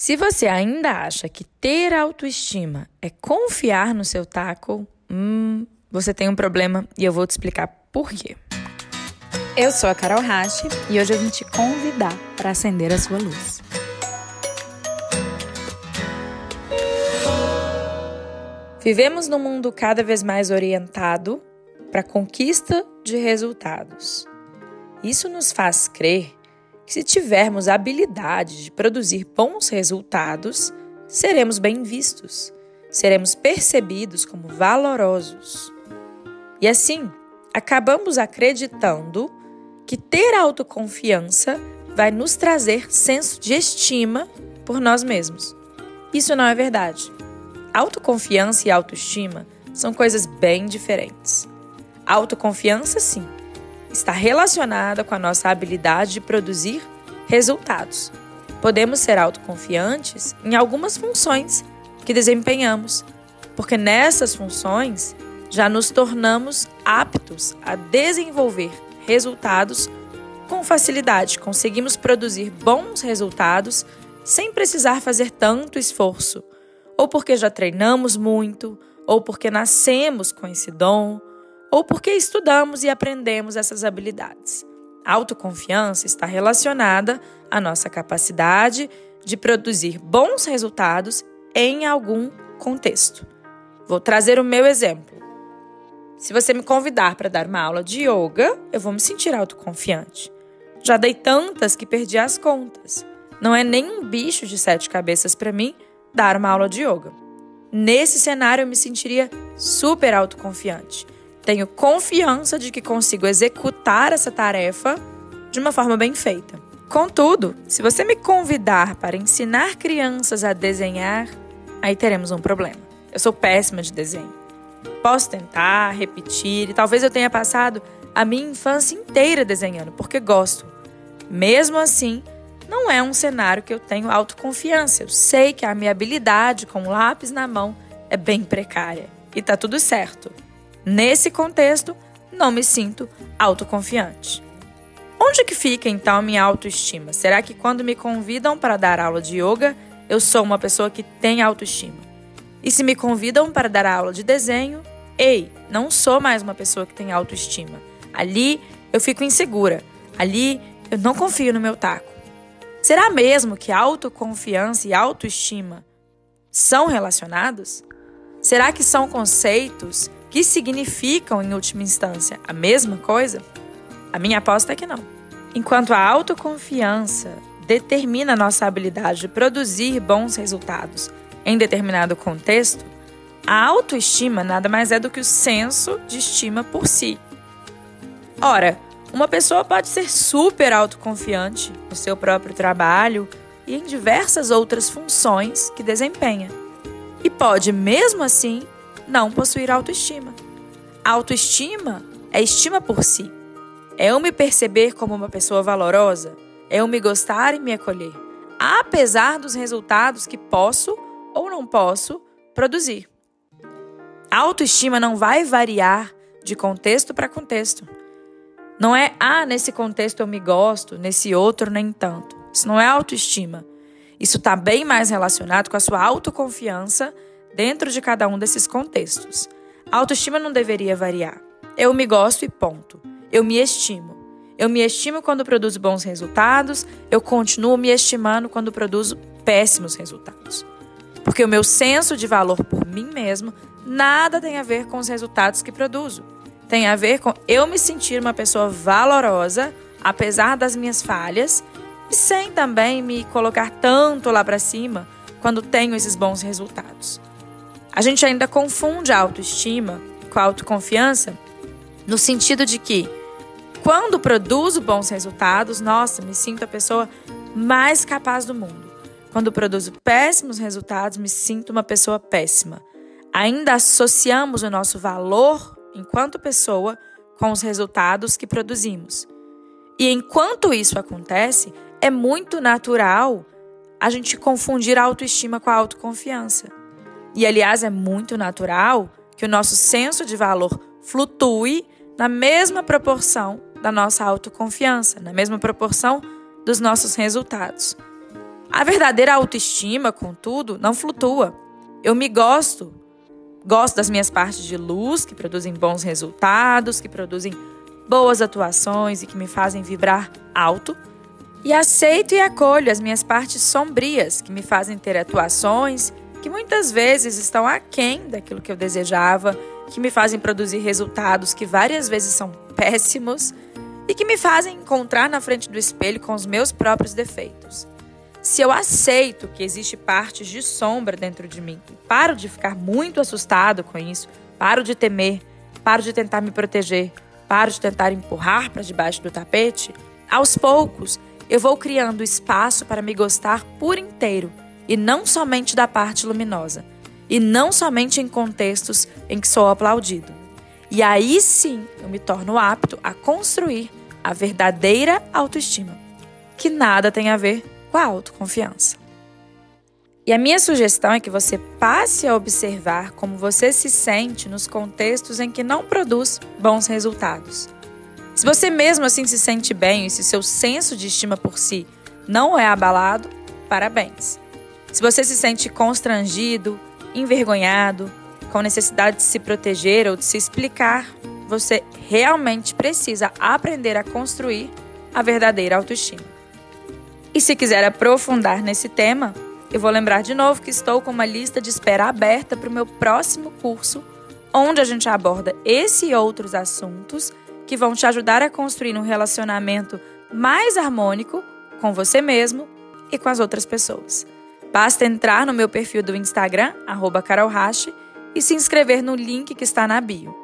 Se você ainda acha que ter autoestima é confiar no seu taco, hum, você tem um problema e eu vou te explicar por quê. Eu sou a Carol Rache e hoje eu vim te convidar para acender a sua luz. Vivemos num mundo cada vez mais orientado para conquista de resultados. Isso nos faz crer se tivermos a habilidade de produzir bons resultados, seremos bem vistos, seremos percebidos como valorosos. E assim, acabamos acreditando que ter autoconfiança vai nos trazer senso de estima por nós mesmos. Isso não é verdade. Autoconfiança e autoestima são coisas bem diferentes. Autoconfiança, sim, está relacionada com a nossa habilidade de produzir resultados. Podemos ser autoconfiantes em algumas funções que desempenhamos, porque nessas funções já nos tornamos aptos a desenvolver resultados com facilidade. Conseguimos produzir bons resultados sem precisar fazer tanto esforço ou porque já treinamos muito, ou porque nascemos com esse dom, ou porque estudamos e aprendemos essas habilidades. A autoconfiança está relacionada à nossa capacidade de produzir bons resultados em algum contexto. Vou trazer o meu exemplo. Se você me convidar para dar uma aula de yoga, eu vou me sentir autoconfiante. Já dei tantas que perdi as contas. Não é nem um bicho de sete cabeças para mim dar uma aula de yoga. Nesse cenário, eu me sentiria super autoconfiante. Tenho confiança de que consigo executar essa tarefa de uma forma bem feita. Contudo, se você me convidar para ensinar crianças a desenhar, aí teremos um problema. Eu sou péssima de desenho. Posso tentar, repetir, e talvez eu tenha passado a minha infância inteira desenhando, porque gosto. Mesmo assim, não é um cenário que eu tenho autoconfiança. Eu sei que a minha habilidade com o lápis na mão é bem precária e tá tudo certo. Nesse contexto, não me sinto autoconfiante. Onde que fica então minha autoestima? Será que quando me convidam para dar aula de yoga, eu sou uma pessoa que tem autoestima? E se me convidam para dar aula de desenho, ei, não sou mais uma pessoa que tem autoestima. Ali eu fico insegura. Ali eu não confio no meu taco. Será mesmo que autoconfiança e autoestima são relacionados? Será que são conceitos que significam, em última instância, a mesma coisa? A minha aposta é que não. Enquanto a autoconfiança determina a nossa habilidade de produzir bons resultados em determinado contexto, a autoestima nada mais é do que o senso de estima por si. Ora, uma pessoa pode ser super autoconfiante no seu próprio trabalho e em diversas outras funções que desempenha. E pode, mesmo assim, não possuir autoestima. autoestima é estima por si. É eu me perceber como uma pessoa valorosa. É eu me gostar e me acolher, apesar dos resultados que posso ou não posso produzir. A autoestima não vai variar de contexto para contexto. Não é, ah, nesse contexto eu me gosto, nesse outro nem tanto. Isso não é autoestima. Isso está bem mais relacionado com a sua autoconfiança dentro de cada um desses contextos. A autoestima não deveria variar. Eu me gosto e ponto. Eu me estimo. Eu me estimo quando produzo bons resultados, eu continuo me estimando quando produzo péssimos resultados. Porque o meu senso de valor por mim mesmo nada tem a ver com os resultados que produzo tem a ver com eu me sentir uma pessoa valorosa, apesar das minhas falhas, e sem também me colocar tanto lá para cima quando tenho esses bons resultados. A gente ainda confunde a autoestima com a autoconfiança no sentido de que quando produzo bons resultados, nossa, me sinto a pessoa mais capaz do mundo. Quando produzo péssimos resultados, me sinto uma pessoa péssima. Ainda associamos o nosso valor enquanto pessoa, com os resultados que produzimos. E enquanto isso acontece, é muito natural a gente confundir a autoestima com a autoconfiança. E, aliás, é muito natural que o nosso senso de valor flutue na mesma proporção da nossa autoconfiança, na mesma proporção dos nossos resultados. A verdadeira autoestima, contudo, não flutua. Eu me gosto. Gosto das minhas partes de luz, que produzem bons resultados, que produzem boas atuações e que me fazem vibrar alto. E aceito e acolho as minhas partes sombrias, que me fazem ter atuações que muitas vezes estão aquém daquilo que eu desejava, que me fazem produzir resultados que várias vezes são péssimos e que me fazem encontrar na frente do espelho com os meus próprios defeitos. Se eu aceito que existe partes de sombra dentro de mim e paro de ficar muito assustado com isso, paro de temer, paro de tentar me proteger, paro de tentar empurrar para debaixo do tapete, aos poucos eu vou criando espaço para me gostar por inteiro e não somente da parte luminosa, e não somente em contextos em que sou aplaudido. E aí sim eu me torno apto a construir a verdadeira autoestima, que nada tem a ver com a autoconfiança. E a minha sugestão é que você passe a observar como você se sente nos contextos em que não produz bons resultados. Se você mesmo assim se sente bem e se seu senso de estima por si não é abalado, parabéns. Se você se sente constrangido, envergonhado, com necessidade de se proteger ou de se explicar, você realmente precisa aprender a construir a verdadeira autoestima. E se quiser aprofundar nesse tema, eu vou lembrar de novo que estou com uma lista de espera aberta para o meu próximo curso, onde a gente aborda esse e outros assuntos que vão te ajudar a construir um relacionamento mais harmônico com você mesmo e com as outras pessoas. Basta entrar no meu perfil do Instagram, carolhache, e se inscrever no link que está na bio.